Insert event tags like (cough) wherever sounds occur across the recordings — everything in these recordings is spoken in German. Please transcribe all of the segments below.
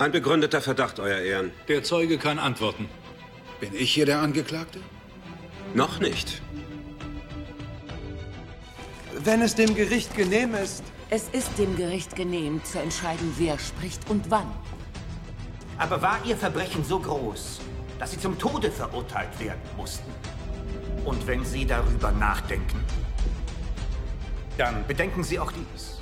Ein begründeter Verdacht, Euer Ehren. Der Zeuge kann antworten. Bin ich hier der Angeklagte? Noch nicht. Wenn es dem Gericht genehm ist. Es ist dem Gericht genehm, zu entscheiden, wer spricht und wann. Aber war Ihr Verbrechen so groß, dass Sie zum Tode verurteilt werden mussten? Und wenn Sie darüber nachdenken, dann bedenken Sie auch dies.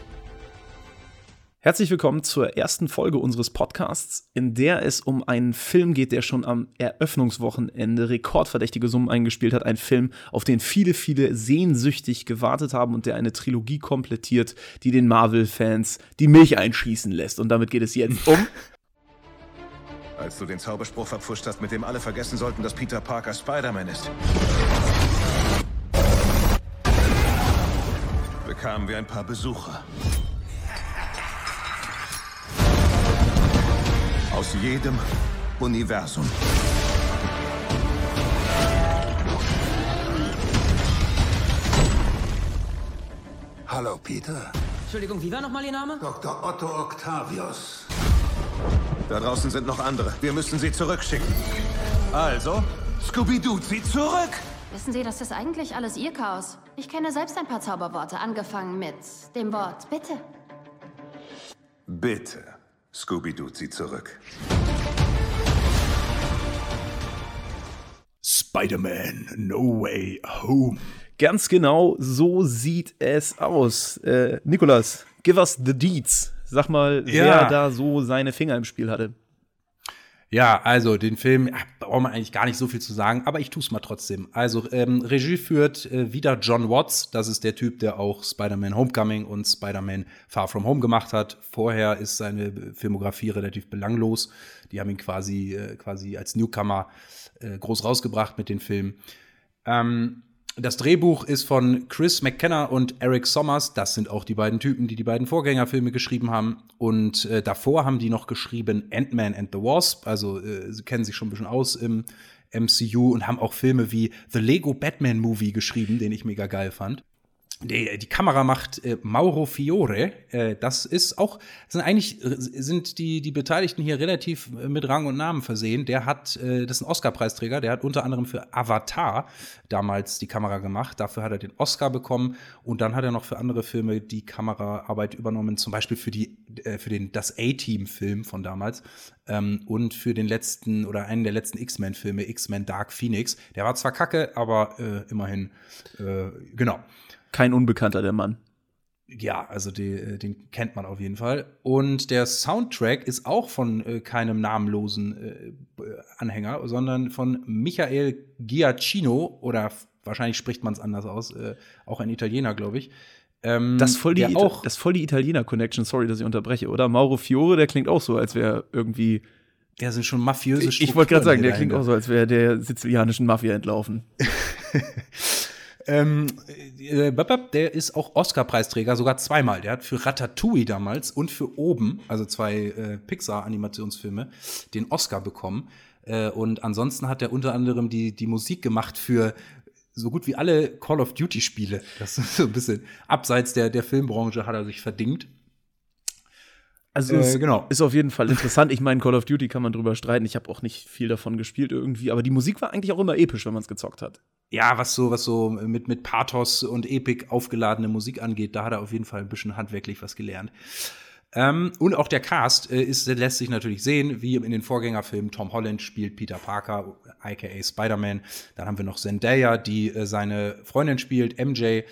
Herzlich willkommen zur ersten Folge unseres Podcasts, in der es um einen Film geht, der schon am Eröffnungswochenende rekordverdächtige Summen eingespielt hat. Ein Film, auf den viele, viele sehnsüchtig gewartet haben und der eine Trilogie komplettiert, die den Marvel-Fans die Milch einschießen lässt. Und damit geht es jetzt um. (laughs) Als du den Zauberspruch verpfuscht hast, mit dem alle vergessen sollten, dass Peter Parker Spider-Man ist. Bekamen wir ein paar Besucher. Aus jedem Universum. Hallo, Peter. Entschuldigung, wie war nochmal Ihr Name? Dr. Otto Octavius. Da draußen sind noch andere. Wir müssen sie zurückschicken. Also, Scooby-Doo, sie zurück! Wissen Sie, das ist eigentlich alles Ihr Chaos. Ich kenne selbst ein paar Zauberworte, angefangen mit dem Wort Bitte. Bitte, Scooby-Doo, sie zurück. Spider-Man, No Way Home. Ganz genau so sieht es aus. Äh, Nikolas, give us the deeds. Sag mal, Ja. wer da so seine Finger im Spiel hatte. Ja, also den Film, ja, braucht man eigentlich gar nicht so viel zu sagen, aber ich tue es mal trotzdem. Also ähm, Regie führt äh, wieder John Watts, das ist der Typ, der auch Spider-Man Homecoming und Spider-Man Far From Home gemacht hat. Vorher ist seine Filmografie relativ belanglos. Die haben ihn quasi, äh, quasi als Newcomer äh, groß rausgebracht mit den Filmen. Ähm, das Drehbuch ist von Chris McKenna und Eric Sommers. Das sind auch die beiden Typen, die die beiden Vorgängerfilme geschrieben haben. Und äh, davor haben die noch geschrieben Ant-Man and the Wasp. Also äh, sie kennen sich schon ein bisschen aus im MCU und haben auch Filme wie The Lego Batman Movie geschrieben, den ich mega geil fand. Die, die Kamera macht äh, Mauro Fiore. Äh, das ist auch, sind eigentlich äh, sind die, die Beteiligten hier relativ äh, mit Rang und Namen versehen. Der hat, äh, das ist ein Oscar-Preisträger, der hat unter anderem für Avatar damals die Kamera gemacht. Dafür hat er den Oscar bekommen und dann hat er noch für andere Filme die Kameraarbeit übernommen, zum Beispiel für die, äh, für den das A-Team-Film von damals ähm, und für den letzten oder einen der letzten X-Men-Filme, X-Men Dark Phoenix. Der war zwar kacke, aber immerhin, genau. Kein Unbekannter, der Mann. Ja, also die, äh, den kennt man auf jeden Fall. Und der Soundtrack ist auch von äh, keinem namenlosen äh, Anhänger, sondern von Michael Giacchino oder wahrscheinlich spricht man es anders aus, äh, auch ein Italiener, glaube ich. Ähm, Das voll die, auch das voll die Italiener-Connection. Sorry, dass ich unterbreche, oder? Mauro Fiore, der klingt auch so, als wäre irgendwie. der sind schon mafiöse Ich, ich wollte gerade Strukturen sagen, der klingt auch so, als wäre der sizilianischen Mafia entlaufen. (laughs) Ähm, äh, babab, der ist auch Oscar-Preisträger, sogar zweimal. Der hat für Ratatouille damals und für Oben, also zwei äh, Pixar-Animationsfilme, den Oscar bekommen. Äh, und ansonsten hat er unter anderem die, die Musik gemacht für so gut wie alle Call of Duty-Spiele. Das ist so ein bisschen abseits der, der Filmbranche hat er sich verdingt. Also Äh, es genau. ist auf jeden Fall interessant. Ich meine, Call of Duty kann man drüber streiten. Ich habe auch nicht viel davon gespielt irgendwie, aber die Musik war eigentlich auch immer episch, wenn man es gezockt hat. Ja, was so, was so mit, mit Pathos und Epik aufgeladene Musik angeht, da hat er auf jeden Fall ein bisschen handwerklich was gelernt. Ähm, und auch der Cast äh, ist, lässt sich natürlich sehen, wie in den Vorgängerfilmen. Tom Holland spielt Peter Parker, aka Spider-Man. Dann haben wir noch Zendaya, die äh, seine Freundin spielt, MJ.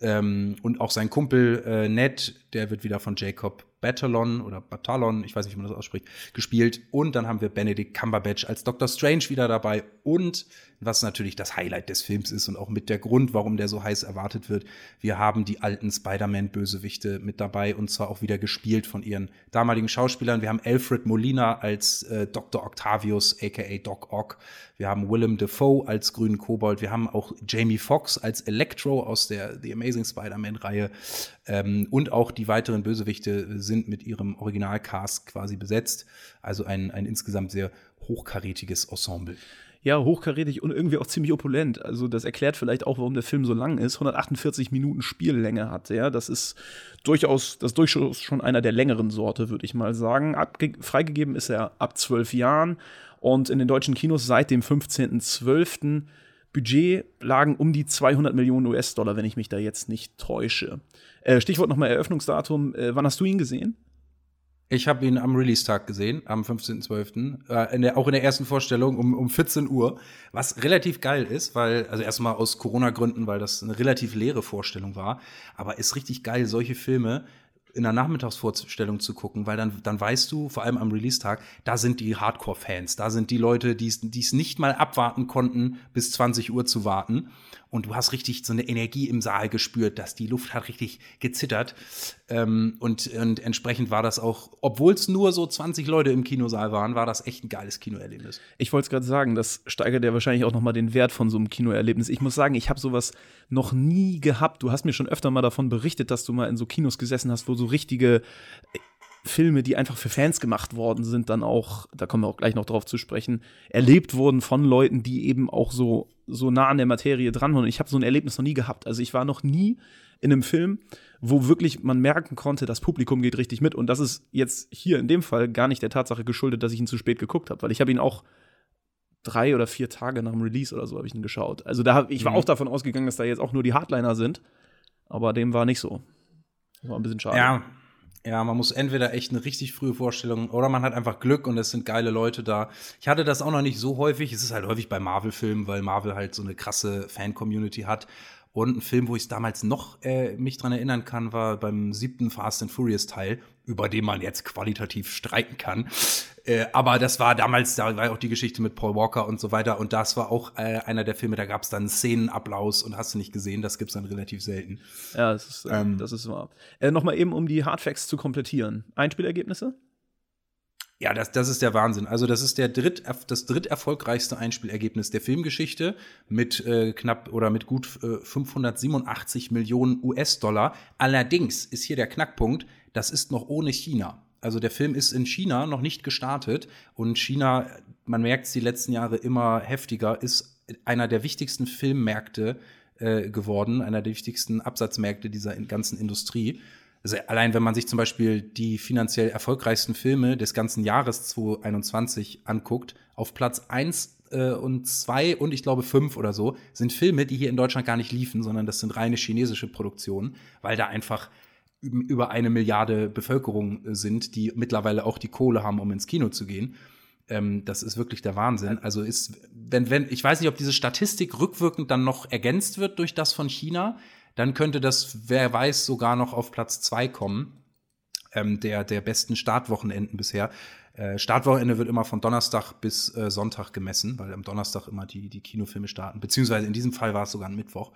Ähm, und auch sein Kumpel äh, Ned, der wird wieder von Jacob Batalon oder Batalon, ich weiß nicht, wie man das ausspricht, gespielt. Und dann haben wir Benedict Cumberbatch als Doctor Strange wieder dabei. Und was natürlich das Highlight des Films ist und auch mit der Grund, warum der so heiß erwartet wird, wir haben die alten Spider-Man-Bösewichte mit dabei und zwar auch wieder gespielt von ihren damaligen Schauspielern. Wir haben Alfred Molina als äh, Dr. Octavius, aka Doc Ock. Wir haben Willem Dafoe als grünen Kobold. Wir haben auch Jamie Foxx als Electro aus der The Amazing Spider-Man-Reihe. Ähm, und auch die weiteren Bösewichte sind mit ihrem Originalcast quasi besetzt. Also ein, ein insgesamt sehr hochkarätiges Ensemble. Ja, hochkarätig und irgendwie auch ziemlich opulent. Also das erklärt vielleicht auch, warum der Film so lang ist. 148 Minuten Spiellänge hat er. Das ist durchaus, das ist durchaus schon einer der längeren Sorte, würde ich mal sagen. Abge freigegeben ist er ab zwölf Jahren und in den deutschen Kinos seit dem 15.12. Budget lagen um die 200 Millionen US-Dollar, wenn ich mich da jetzt nicht täusche. Äh, Stichwort nochmal Eröffnungsdatum. Äh, wann hast du ihn gesehen? Ich habe ihn am Release-Tag gesehen, am 15.12., äh, auch in der ersten Vorstellung um, um 14 Uhr, was relativ geil ist, weil, also erstmal aus Corona-Gründen, weil das eine relativ leere Vorstellung war, aber ist richtig geil, solche Filme in der Nachmittagsvorstellung zu gucken, weil dann, dann weißt du, vor allem am Release-Tag, da sind die Hardcore-Fans, da sind die Leute, die es nicht mal abwarten konnten, bis 20 Uhr zu warten. Und du hast richtig so eine Energie im Saal gespürt, dass die Luft hat richtig gezittert. Ähm, und, und entsprechend war das auch, obwohl es nur so 20 Leute im Kinosaal waren, war das echt ein geiles Kinoerlebnis. Ich wollte es gerade sagen, das steigert ja wahrscheinlich auch noch mal den Wert von so einem Kinoerlebnis. Ich muss sagen, ich habe sowas noch nie gehabt. Du hast mir schon öfter mal davon berichtet, dass du mal in so Kinos gesessen hast, wo so richtige Filme, die einfach für Fans gemacht worden sind, dann auch, da kommen wir auch gleich noch drauf zu sprechen, erlebt wurden von Leuten, die eben auch so, so nah an der Materie dran waren. Und ich habe so ein Erlebnis noch nie gehabt. Also ich war noch nie in einem Film, wo wirklich man merken konnte, das Publikum geht richtig mit. Und das ist jetzt hier in dem Fall gar nicht der Tatsache geschuldet, dass ich ihn zu spät geguckt habe, weil ich habe ihn auch drei oder vier Tage nach dem Release oder so habe ich ihn geschaut. Also da hab, ich war mhm. auch davon ausgegangen, dass da jetzt auch nur die Hardliner sind, aber dem war nicht so. Das war ein bisschen schade. Ja, ja, man muss entweder echt eine richtig frühe Vorstellung oder man hat einfach Glück und es sind geile Leute da. Ich hatte das auch noch nicht so häufig. Es ist halt häufig bei Marvel-Filmen, weil Marvel halt so eine krasse Fan-Community hat. Und ein Film, wo ich damals noch äh, mich dran erinnern kann, war beim siebten Fast and Furious Teil, über den man jetzt qualitativ streiten kann. Äh, aber das war damals, da war auch die Geschichte mit Paul Walker und so weiter. Und das war auch äh, einer der Filme, da gab es dann Szenenapplaus und hast du nicht gesehen, das gibt's dann relativ selten. Ja, das ist, äh, ähm, das ist wahr. Äh, Nochmal eben, um die Hardfacts zu komplettieren. Einspielergebnisse? Ja, das, das ist der Wahnsinn. Also, das ist der dritt, das dritterfolgreichste Einspielergebnis der Filmgeschichte mit äh, knapp oder mit gut äh, 587 Millionen US-Dollar. Allerdings ist hier der Knackpunkt, das ist noch ohne China. Also der Film ist in China noch nicht gestartet und China, man merkt es die letzten Jahre immer heftiger, ist einer der wichtigsten Filmmärkte äh, geworden, einer der wichtigsten Absatzmärkte dieser ganzen Industrie. Also allein wenn man sich zum Beispiel die finanziell erfolgreichsten Filme des ganzen Jahres 2021 anguckt, auf Platz 1 äh, und 2 und ich glaube 5 oder so, sind Filme, die hier in Deutschland gar nicht liefen, sondern das sind reine chinesische Produktionen, weil da einfach über eine Milliarde Bevölkerung äh, sind, die mittlerweile auch die Kohle haben, um ins Kino zu gehen. Ähm, das ist wirklich der Wahnsinn. Also ist, wenn, wenn, ich weiß nicht, ob diese Statistik rückwirkend dann noch ergänzt wird durch das von China, dann könnte das, wer weiß, sogar noch auf Platz zwei kommen, ähm, der, der besten Startwochenenden bisher. Äh, Startwochenende wird immer von Donnerstag bis äh, Sonntag gemessen, weil am Donnerstag immer die, die Kinofilme starten, beziehungsweise in diesem Fall war es sogar ein Mittwoch.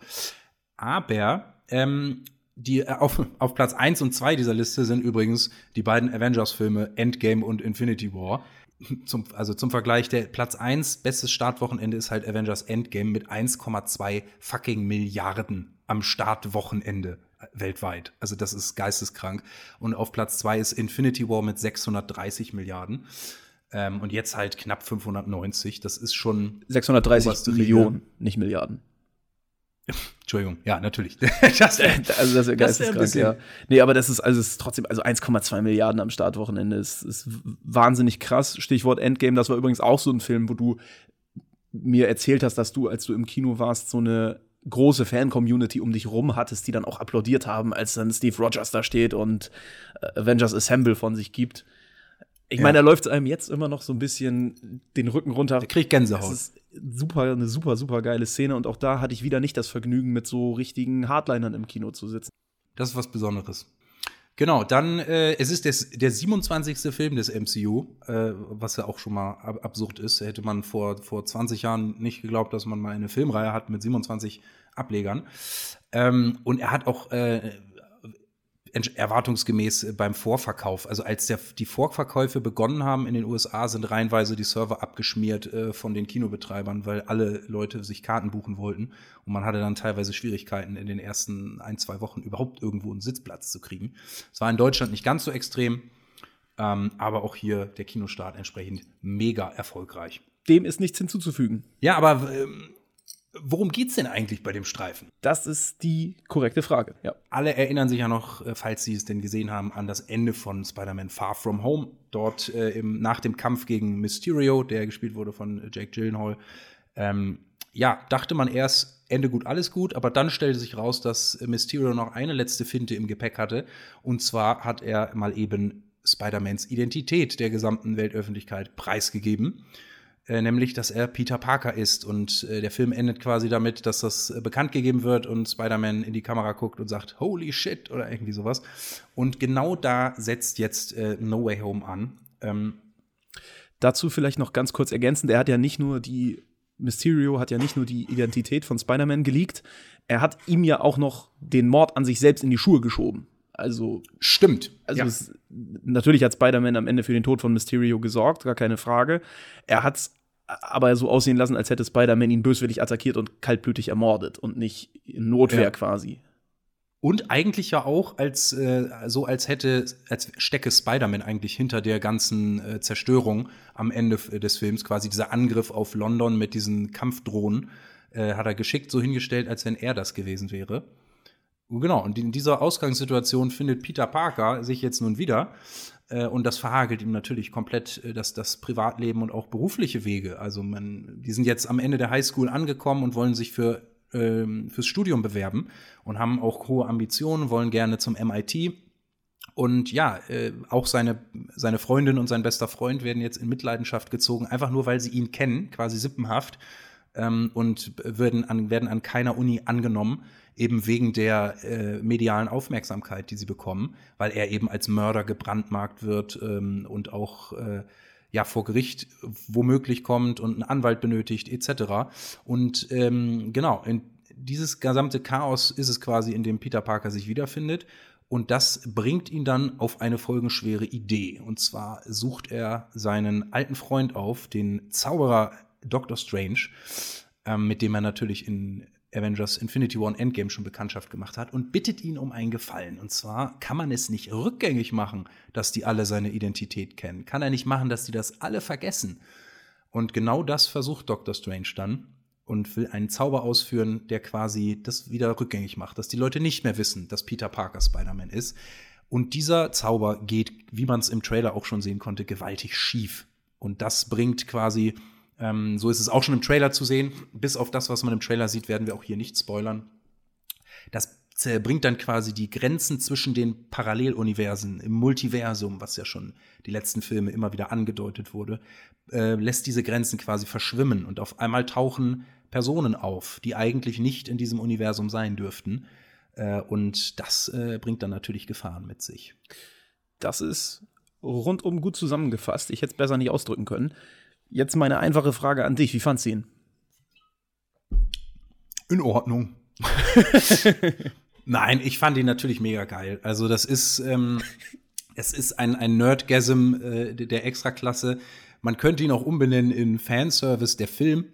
Aber ähm, die äh, auf, auf Platz 1 und 2 dieser Liste sind übrigens die beiden Avengers-Filme Endgame und Infinity War. Zum, also zum Vergleich, der Platz 1, bestes Startwochenende ist halt Avengers Endgame mit 1,2 fucking Milliarden am Startwochenende äh, weltweit. Also das ist geisteskrank. Und auf Platz 2 ist Infinity War mit 630 Milliarden. Ähm, und jetzt halt knapp 590. Das ist schon 630 Millionen, nicht Milliarden. Entschuldigung, ja, natürlich. (laughs) das, also das ist geisteskrank, ja. Nee, aber das ist, also ist trotzdem, also 1,2 Milliarden am Startwochenende ist, ist wahnsinnig krass. Stichwort Endgame, das war übrigens auch so ein Film, wo du mir erzählt hast, dass du, als du im Kino warst, so eine große Fan-Community um dich rum hattest, die dann auch applaudiert haben, als dann Steve Rogers da steht und äh, Avengers Assemble von sich gibt. Ich meine, da läuft es einem jetzt immer noch so ein bisschen den Rücken runter. Kriegt Gänsehaut. Das ist super, eine super, super geile Szene und auch da hatte ich wieder nicht das Vergnügen, mit so richtigen Hardlinern im Kino zu sitzen. Das ist was Besonderes. Genau, dann, äh, es ist des, der 27. Film des MCU, äh, was ja auch schon mal ab absurd ist. Hätte man vor, vor 20 Jahren nicht geglaubt, dass man mal eine Filmreihe hat mit 27 Ablegern. Ähm, und er hat auch äh, erwartungsgemäß äh, beim Vorverkauf. Also als der, die Vorverkäufe begonnen haben in den USA, sind reihenweise die Server abgeschmiert äh, von den Kinobetreibern, weil alle Leute sich Karten buchen wollten. Und man hatte dann teilweise Schwierigkeiten in den ersten ein, zwei Wochen überhaupt irgendwo einen Sitzplatz zu kriegen. Es war in Deutschland nicht ganz so extrem, ähm, aber auch hier der Kinostart entsprechend mega erfolgreich. dem ist nichts hinzuzufügen. Ja, aber ähm, worum geht's denn eigentlich bei dem Streifen? Das ist die korrekte Frage, ja. Alle erinnern sich ja noch, äh, falls sie es denn gesehen haben, an das Ende von Spider-Man Far From Home. Dort äh, im, nach dem Kampf gegen Mysterio, der gespielt wurde von Jake Gyllenhaal. Ähm, ja, dachte man erst, Ende gut, alles gut, aber dann stellte sich raus, dass Mysterio noch eine letzte Finte im Gepäck hatte. Und zwar hat er mal eben Spider-Mans Identität der gesamten Weltöffentlichkeit preisgegeben. Äh, nämlich, dass er Peter Parker ist. Und äh, der Film endet quasi damit, dass das äh, bekannt gegeben wird und Spider-Man in die Kamera guckt und sagt, Holy shit oder irgendwie sowas. Und genau da setzt jetzt äh, No Way Home an. Ähm, Dazu vielleicht noch ganz kurz ergänzend, er hat ja nicht nur die Mysterio hat ja nicht nur die Identität von Spider-Man geleakt, er hat ihm ja auch noch den Mord an sich selbst in die Schuhe geschoben. Also stimmt. Also ja. es, natürlich hat Spider-Man am Ende für den Tod von Mysterio gesorgt, gar keine Frage. Er hat es aber so aussehen lassen, als hätte Spider-Man ihn böswillig attackiert und kaltblütig ermordet und nicht in Notwehr Ja. quasi. Und eigentlich ja auch als äh, so als hätte als stecke Spider-Man eigentlich hinter der ganzen äh, Zerstörung am Ende des Films quasi dieser Angriff auf London mit diesen Kampfdrohnen äh, hat er geschickt so hingestellt, als wenn er das gewesen wäre. Genau, und in dieser Ausgangssituation findet Peter Parker sich jetzt nun wieder. Äh, und das verhagelt ihm natürlich komplett äh, das, das Privatleben und auch berufliche Wege. Also man, die sind jetzt am Ende der Highschool angekommen und wollen sich für, ähm, fürs Studium bewerben und haben auch hohe Ambitionen, wollen gerne zum MIT. Und ja, äh, auch seine, seine Freundin und sein bester Freund werden jetzt in Mitleidenschaft gezogen, einfach nur weil sie ihn kennen, quasi sippenhaft, ähm, und werden an, werden an keiner Uni angenommen, eben wegen der äh, medialen Aufmerksamkeit, die sie bekommen, weil er eben als Mörder gebrandmarkt wird ähm, und auch äh, ja vor Gericht womöglich kommt und einen Anwalt benötigt etc. Und ähm, genau, in dieses gesamte Chaos ist es quasi, in dem Peter Parker sich wiederfindet. Und das bringt ihn dann auf eine folgenschwere Idee. Und zwar sucht er seinen alten Freund auf, den Zauberer Doctor Strange, ähm, mit dem er natürlich in Avengers Infinity War und Endgame schon Bekanntschaft gemacht hat und bittet ihn um einen Gefallen. Und zwar kann man es nicht rückgängig machen, dass die alle seine Identität kennen. Kann er nicht machen, dass die das alle vergessen. Und genau das versucht Doctor Strange dann und will einen Zauber ausführen, der quasi das wieder rückgängig macht, dass die Leute nicht mehr wissen, dass Peter Parker Spider-Man ist. Und dieser Zauber geht, wie man es im Trailer auch schon sehen konnte, gewaltig schief. Und das bringt quasi, ähm, so ist es auch schon im Trailer zu sehen, bis auf das, was man im Trailer sieht, werden wir auch hier nicht spoilern. Das bringt dann quasi die Grenzen zwischen den Paralleluniversen im Multiversum, was ja schon die letzten Filme immer wieder angedeutet wurde, äh, lässt diese Grenzen quasi verschwimmen und auf einmal tauchen Personen auf, die eigentlich nicht in diesem Universum sein dürften. Äh, und das äh, bringt dann natürlich Gefahren mit sich. Das ist rundum gut zusammengefasst. Ich hätte es besser nicht ausdrücken können. Jetzt meine einfache Frage an dich. Wie fandst du ihn? In Ordnung. (laughs) Nein, ich fand ihn natürlich mega geil. Also, das ist, ähm, es ist ein, ein Nerdgasm äh, der Extraklasse. Man könnte ihn auch umbenennen in Fanservice der Film.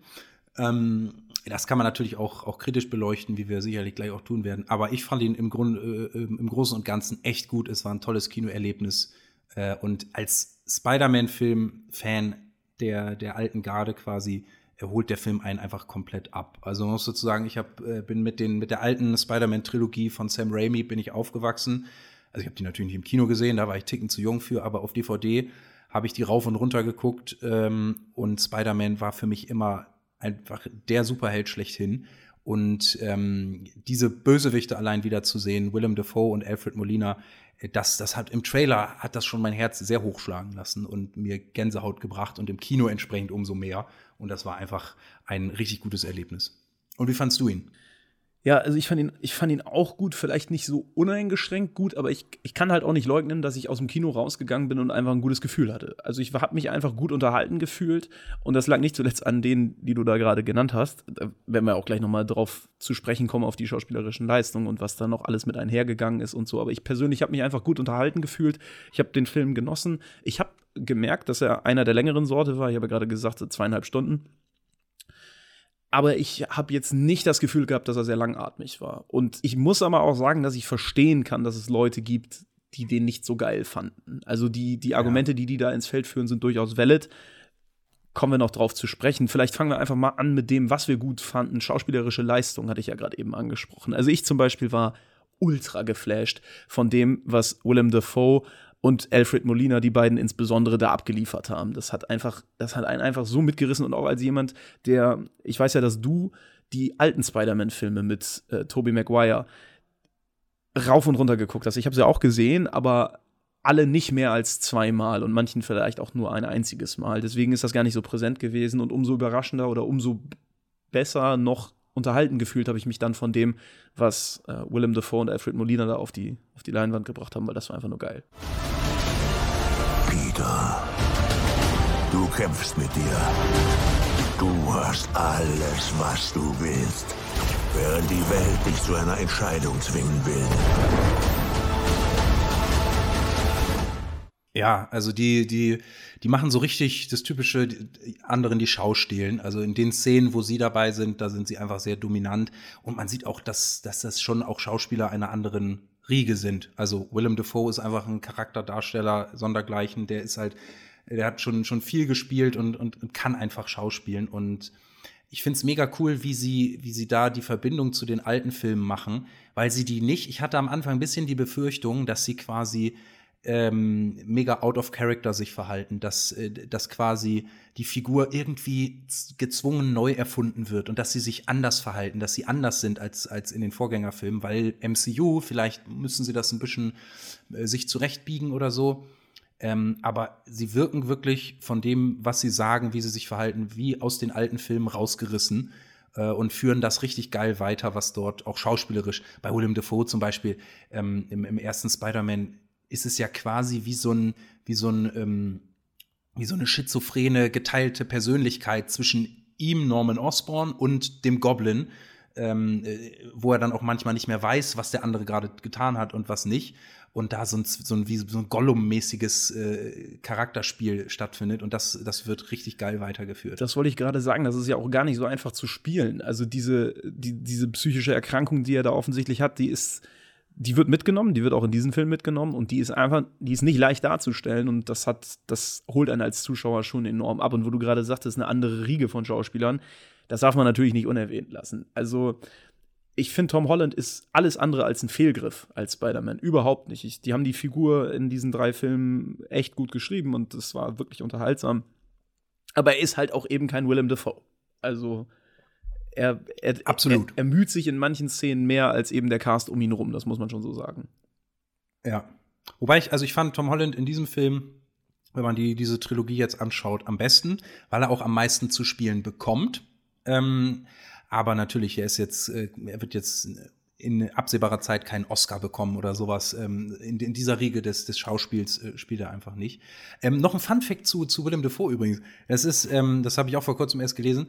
Ähm, das kann man natürlich auch, auch kritisch beleuchten, wie wir sicherlich gleich auch tun werden. Aber ich fand ihn im, Grund, äh, im Großen und Ganzen echt gut. Es war ein tolles Kinoerlebnis. Äh, und als Spider-Man-Film-Fan der, der alten Garde quasi holt der Film einen einfach komplett ab. Also man muss sozusagen, ich hab, äh, bin mit, den, mit der alten Spider-Man-Trilogie von Sam Raimi bin ich aufgewachsen. Also ich habe die natürlich nicht im Kino gesehen, da war ich ticken zu jung für, aber auf DVD habe ich die rauf und runter geguckt ähm, und Spider-Man war für mich immer einfach der Superheld schlechthin. Und ähm, diese Bösewichte allein wieder zu sehen, Willem Dafoe und Alfred Molina, äh, das, das hat im Trailer hat das schon mein Herz sehr hochschlagen lassen und mir Gänsehaut gebracht und im Kino entsprechend umso mehr. Und das war einfach ein richtig gutes Erlebnis. Und wie fandst du ihn? Ja, also ich fand ihn, ich fand ihn auch gut, vielleicht nicht so uneingeschränkt gut, aber ich, ich kann halt auch nicht leugnen, dass ich aus dem Kino rausgegangen bin und einfach ein gutes Gefühl hatte. Also ich habe mich einfach gut unterhalten gefühlt und das lag nicht zuletzt an denen, die du da gerade genannt hast. Da werden wir auch gleich noch mal drauf zu sprechen kommen auf die schauspielerischen Leistungen und was da noch alles mit einhergegangen ist und so. Aber ich persönlich habe mich einfach gut unterhalten gefühlt. Ich habe den Film genossen. Ich habe gemerkt, dass er einer der längeren Sorte war. Ich habe ja gerade gesagt, zweieinhalb Stunden aber ich habe jetzt nicht das Gefühl gehabt, dass er sehr langatmig war. Und ich muss aber auch sagen, dass ich verstehen kann, dass es Leute gibt, die den nicht so geil fanden. Also die, die Argumente, ja. die die da ins Feld führen, sind durchaus valid. kommen wir noch drauf zu sprechen. Vielleicht fangen wir einfach mal an mit dem, was wir gut fanden. Schauspielerische Leistung hatte ich ja gerade eben angesprochen. Also ich zum Beispiel war ultra geflasht von dem, was Willem Dafoe und Alfred Molina, die beiden insbesondere da abgeliefert haben. Das hat einfach, das hat einen einfach so mitgerissen und auch als jemand, der, ich weiß ja, dass du die alten Spider-Man-Filme mit äh, Tobey Maguire rauf und runter geguckt hast. Ich habe sie auch gesehen, aber alle nicht mehr als zweimal und manchen vielleicht auch nur ein einziges Mal. Deswegen ist das gar nicht so präsent gewesen und umso überraschender oder umso besser noch unterhalten gefühlt habe ich mich dann von dem, was äh, Willem Dafoe und Alfred Molina da auf die, auf die Leinwand gebracht haben, weil das war einfach nur geil. Peter, du kämpfst mit dir. Du hast alles, was du willst, während die Welt dich zu einer Entscheidung zwingen will. Ja, also die, die, die machen so richtig das typische die anderen, die Schau stehlen. Also in den Szenen, wo sie dabei sind, da sind sie einfach sehr dominant. Und man sieht auch, dass, dass das schon auch Schauspieler einer anderen Riege sind. Also Willem Dafoe ist einfach ein Charakterdarsteller sondergleichen. Der ist halt, der hat schon, schon viel gespielt und, und, und kann einfach schauspielen. Und ich finde es mega cool, wie sie, wie sie da die Verbindung zu den alten Filmen machen, weil sie die nicht, ich hatte am Anfang ein bisschen die Befürchtung, dass sie quasi ähm, mega out of character sich verhalten, dass, äh, dass quasi die Figur irgendwie gezwungen neu erfunden wird und dass sie sich anders verhalten, dass sie anders sind als, als in den Vorgängerfilmen, weil MCU, vielleicht müssen sie das ein bisschen äh, sich zurechtbiegen oder so. Ähm, aber sie wirken wirklich von dem, was sie sagen, wie sie sich verhalten, wie aus den alten Filmen rausgerissen äh, und führen das richtig geil weiter, was dort auch schauspielerisch bei William Defoe zum Beispiel ähm, im, im ersten Spider-Man ist es ja quasi wie so ein, wie so ein, ähm, wie so eine schizophrene, geteilte Persönlichkeit zwischen ihm, Norman Osborn, und dem Goblin, ähm, äh, wo er dann auch manchmal nicht mehr weiß, was der andere gerade getan hat und was nicht. Und da so ein, so ein, wie so ein Gollum-mäßiges äh, Charakterspiel stattfindet. Und das, das wird richtig geil weitergeführt. Das wollte ich gerade sagen. Das ist ja auch gar nicht so einfach zu spielen. Also diese, die, diese psychische Erkrankung, die er da offensichtlich hat, die ist die wird mitgenommen, die wird auch in diesem Film mitgenommen und die ist einfach, die ist nicht leicht darzustellen und das hat, das holt einen als Zuschauer schon enorm ab. Und wo du gerade sagtest, eine andere Riege von Schauspielern, das darf man natürlich nicht unerwähnt lassen. Also, ich finde, Tom Holland ist alles andere als ein Fehlgriff als Spider-Man. Überhaupt nicht. Ich, die haben die Figur in diesen drei Filmen echt gut geschrieben und es war wirklich unterhaltsam. Aber er ist halt auch eben kein Willem Dafoe. Also, er, er, Absolut. Er, er müht sich in manchen Szenen mehr als eben der Cast um ihn rum, das muss man schon so sagen. Ja. Wobei ich, also ich fand Tom Holland in diesem Film, wenn man die, diese Trilogie jetzt anschaut, am besten, weil er auch am meisten zu spielen bekommt. Ähm, aber natürlich, er ist jetzt, äh, er wird jetzt in absehbarer Zeit keinen Oscar bekommen oder sowas. Ähm, in, in, dieser Riege des, des Schauspiels äh, spielt er einfach nicht. Ähm, noch ein Fun Fact zu, zu Willem Dafoe übrigens. Das ist, ähm, das habe ich auch vor kurzem erst gelesen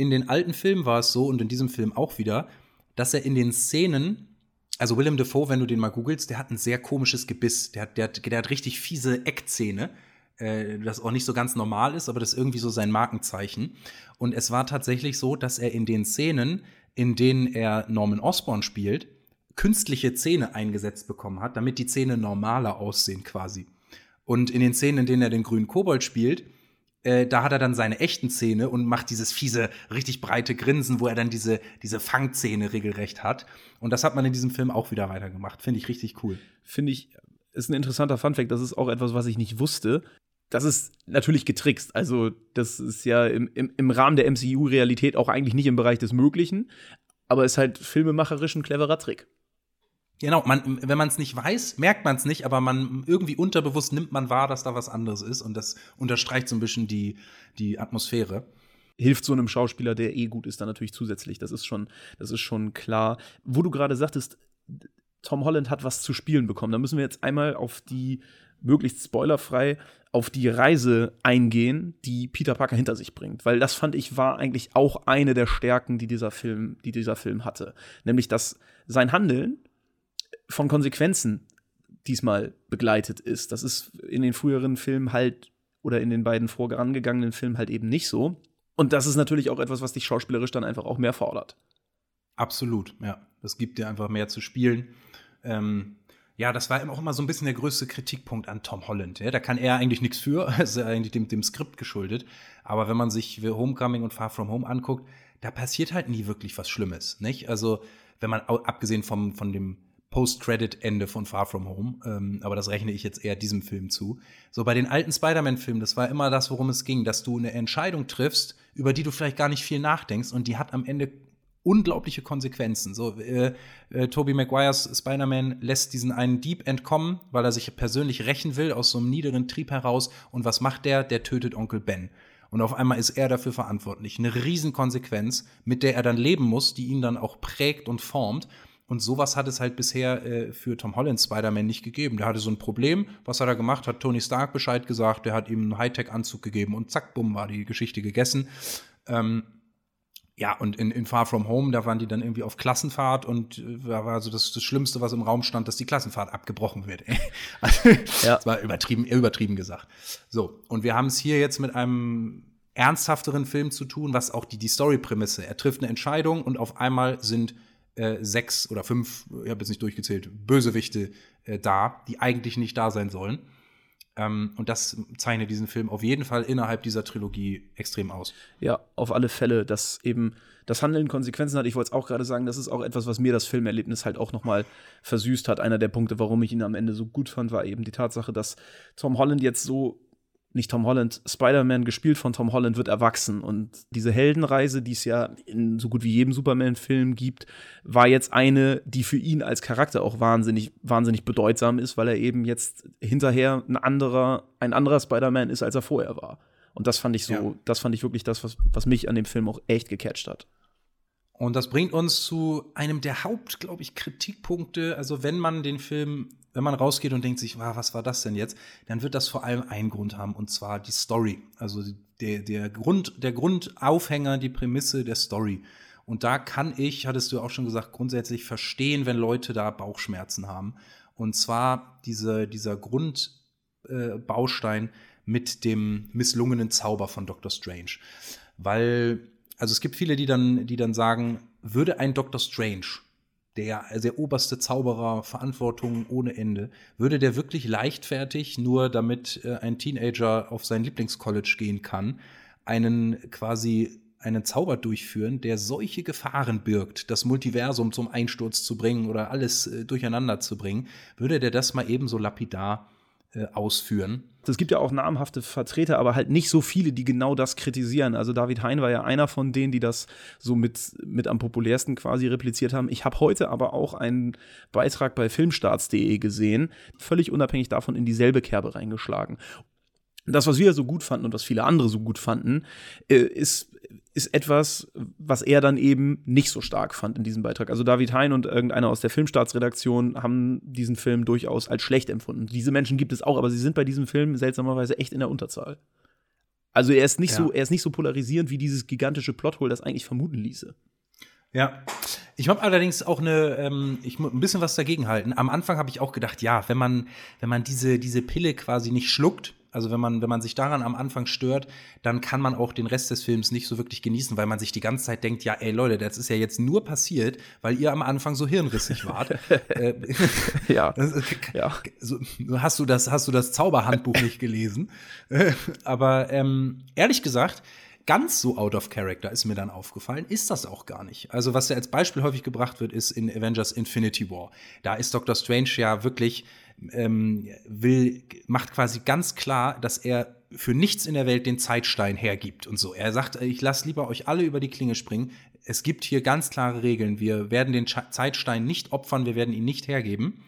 in den alten Filmen war es so und in diesem Film auch wieder, dass er in den Szenen, also Willem Dafoe, wenn du den mal googelst, der hat ein sehr komisches Gebiss. Der hat, der hat, der hat richtig fiese Eckzähne, äh, das auch nicht so ganz normal ist, aber das ist irgendwie so sein Markenzeichen. Und es war tatsächlich so, dass er in den Szenen, in denen er Norman Osborn spielt, künstliche Zähne eingesetzt bekommen hat, damit die Zähne normaler aussehen quasi. Und in den Szenen, in denen er den grünen Kobold spielt, äh, da hat er dann seine echten Zähne und macht dieses fiese, richtig breite Grinsen, wo er dann diese, diese Fangzähne regelrecht hat. Und das hat man in diesem Film auch wieder weitergemacht. Finde ich richtig cool. Finde ich, ist ein interessanter Funfact. Das ist auch etwas, was ich nicht wusste. Das ist natürlich getrickst. Also, das ist ja im, im, im Rahmen der MCU-Realität auch eigentlich nicht im Bereich des Möglichen. Aber ist halt filmemacherisch ein cleverer Trick. Genau, man, wenn man es nicht weiß, merkt man es nicht, aber man irgendwie unterbewusst nimmt man wahr, dass da was anderes ist und das unterstreicht so ein bisschen die, die Atmosphäre. Hilft so einem Schauspieler, der eh gut ist, dann natürlich zusätzlich. Das ist schon, das ist schon klar. Wo du gerade sagtest, Tom Holland hat was zu spielen bekommen. Da müssen wir jetzt einmal auf die, möglichst spoilerfrei, auf die Reise eingehen, die Peter Parker hinter sich bringt. Weil das fand ich war eigentlich auch eine der Stärken, die dieser Film, die dieser Film hatte. Nämlich, dass sein Handeln von Konsequenzen diesmal begleitet ist. Das ist in den früheren Filmen halt oder in den beiden vorangegangenen Filmen halt eben nicht so. Und das ist natürlich auch etwas, was dich schauspielerisch dann einfach auch mehr fordert. Absolut, ja. Das gibt dir einfach mehr zu spielen. Ähm, Ja, das war auch immer so ein bisschen der größte Kritikpunkt an Tom Holland. Ja, da kann er eigentlich nichts für, (laughs) ist eigentlich dem, dem Skript geschuldet. Aber wenn man sich Homecoming und Far From Home anguckt, da passiert halt nie wirklich was Schlimmes, nicht? Also, wenn man abgesehen vom, von dem Post-Credit-Ende von Far From Home, ähm, aber das rechne ich jetzt eher diesem Film zu. So bei den alten Spider-Man-Filmen, das war immer das, worum es ging, dass du eine Entscheidung triffst, über die du vielleicht gar nicht viel nachdenkst und die hat am Ende unglaubliche Konsequenzen. So, äh, äh, Tobey Maguires Spider-Man lässt diesen einen Dieb entkommen, weil er sich persönlich rächen will aus so einem niederen Trieb heraus. Und was macht der? Der tötet Onkel Ben. Und auf einmal ist er dafür verantwortlich. Eine Riesenkonsequenz, mit der er dann leben muss, die ihn dann auch prägt und formt. Und sowas hat es halt bisher äh, für Tom Holland Spider-Man nicht gegeben. Der hatte so ein Problem. Was hat er gemacht? Hat Tony Stark Bescheid gesagt. Der hat ihm einen Hightech-Anzug gegeben und zack, bumm, war die Geschichte gegessen. Ähm, ja, und in, in Far From Home, da waren die dann irgendwie auf Klassenfahrt und äh, da war so das, das Schlimmste, was im Raum stand, dass die Klassenfahrt abgebrochen wird. (laughs) also, ja. Das war übertrieben, übertrieben gesagt. So, und wir haben es hier jetzt mit einem ernsthafteren Film zu tun, was auch die, die Story-Prämisse. Er trifft eine Entscheidung und auf einmal sind äh, sechs oder fünf, ich habe jetzt nicht durchgezählt, Bösewichte äh, da, die eigentlich nicht da sein sollen. Ähm, und das zeichnet diesen Film auf jeden Fall innerhalb dieser Trilogie extrem aus. Ja, auf alle Fälle, dass eben das Handeln Konsequenzen hat. Ich wollte es auch gerade sagen, das ist auch etwas, was mir das Filmerlebnis halt auch noch mal versüßt hat. Einer der Punkte, warum ich ihn am Ende so gut fand, war eben die Tatsache, dass Tom Holland jetzt so nicht Tom Holland, Spider-Man, gespielt von Tom Holland, wird erwachsen. Und diese Heldenreise, die es ja in so gut wie jedem Superman-Film gibt, war jetzt eine, die für ihn als Charakter auch wahnsinnig, wahnsinnig bedeutsam ist, weil er eben jetzt hinterher ein anderer, ein anderer Spider-Man ist, als er vorher war. Und das fand ich so, ja. das fand ich wirklich das, was, was mich an dem Film auch echt gecatcht hat. Und das bringt uns zu einem der Haupt, glaube ich, Kritikpunkte. Also, wenn man den Film wenn man rausgeht und denkt sich, wow, was war das denn jetzt, dann wird das vor allem einen Grund haben, und zwar die Story. Also der, der, Grund, der Grundaufhänger, die Prämisse der Story. Und da kann ich, hattest du auch schon gesagt, grundsätzlich verstehen, wenn Leute da Bauchschmerzen haben. Und zwar diese, dieser Grundbaustein äh, mit dem misslungenen Zauber von Doctor Strange. Weil, also es gibt viele, die dann, die dann sagen, würde ein Doctor Strange der, der oberste Zauberer, Verantwortung ohne Ende. Würde der wirklich leichtfertig, nur damit äh, ein Teenager auf sein Lieblingscollege gehen kann, einen quasi einen Zauber durchführen, der solche Gefahren birgt, das Multiversum zum Einsturz zu bringen oder alles äh, durcheinander zu bringen, würde der das mal ebenso lapidar äh, ausführen. Es gibt ja auch namhafte Vertreter, aber halt nicht so viele, die genau das kritisieren. Also David Hein war ja einer von denen, die das so mit, mit am populärsten quasi repliziert haben. Ich habe heute aber auch einen Beitrag bei filmstarts.de gesehen, völlig unabhängig davon in dieselbe Kerbe reingeschlagen. Das, was wir so gut fanden und was viele andere so gut fanden, äh, ist ist etwas, was er dann eben nicht so stark fand in diesem Beitrag. Also David Hein und irgendeiner aus der Filmstaatsredaktion haben diesen Film durchaus als schlecht empfunden. Diese Menschen gibt es auch, aber sie sind bei diesem Film seltsamerweise echt in der Unterzahl. Also er ist nicht ja. so, er ist nicht so polarisierend wie dieses gigantische Plothole das eigentlich vermuten ließe. Ja, ich habe allerdings auch eine, ähm, ich muss ein bisschen was dagegen halten. Am Anfang habe ich auch gedacht, ja, wenn man, wenn man diese, diese Pille quasi nicht schluckt, also wenn man, wenn man sich daran am Anfang stört, dann kann man auch den Rest des Films nicht so wirklich genießen, weil man sich die ganze Zeit denkt, ja, ey Leute, das ist ja jetzt nur passiert, weil ihr am Anfang so hirnrissig wart. (laughs) äh, ja. (laughs) ja. So, hast du das, hast du das Zauberhandbuch nicht gelesen? Aber ähm, ehrlich gesagt, ganz so out of character ist mir dann aufgefallen, ist das auch gar nicht. Also, was ja als Beispiel häufig gebracht wird, ist in Avengers Infinity War. Da ist Doctor Strange ja wirklich ähm, will, macht quasi ganz klar, dass er für nichts in der Welt den Zeitstein hergibt und so. Er sagt, ich lasse lieber euch alle über die Klinge springen. Es gibt hier ganz klare Regeln. Wir werden den Zeitstein nicht opfern, wir werden ihn nicht hergeben.